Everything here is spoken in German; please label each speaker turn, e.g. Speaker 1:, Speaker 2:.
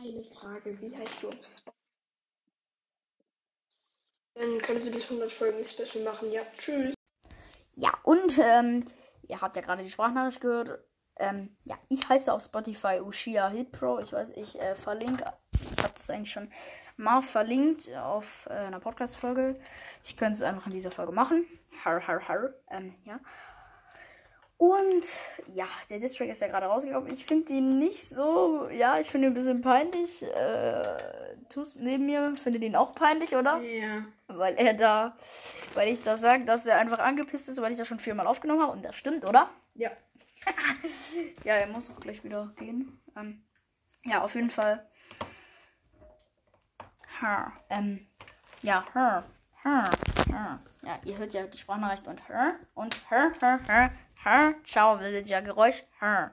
Speaker 1: eine Frage. Wie heißt du auf Spotify? Dann könntest du das 100 Folgen Special machen. Ja, tschüss.
Speaker 2: Ja, und ähm, ihr habt ja gerade die Sprachnachricht gehört. Ähm, ja, ich heiße auf Spotify Ushia Hit Pro. Ich weiß, ich äh, verlinke, ich habe das eigentlich schon mal verlinkt auf äh, einer Podcast-Folge. Ich könnte es einfach in dieser Folge machen. Har, har, har. Ähm, ja. Und ja, der Distrack ist ja gerade rausgekommen. Ich finde ihn nicht so, ja, ich finde ihn ein bisschen peinlich. Äh, Tus neben mir findet ihn auch peinlich, oder?
Speaker 1: Ja.
Speaker 2: Weil er da, weil ich da sage, dass er einfach angepisst ist, weil ich das schon viermal aufgenommen habe. Und das stimmt, oder?
Speaker 1: Ja.
Speaker 2: Ja, er muss auch gleich wieder gehen. Ähm, ja, auf jeden Fall. Her, ähm, ja, her, her, her. Ja, ihr hört ja die Sprachnachricht und her und her, her, her. Ciao, Villager Geräusch. Her.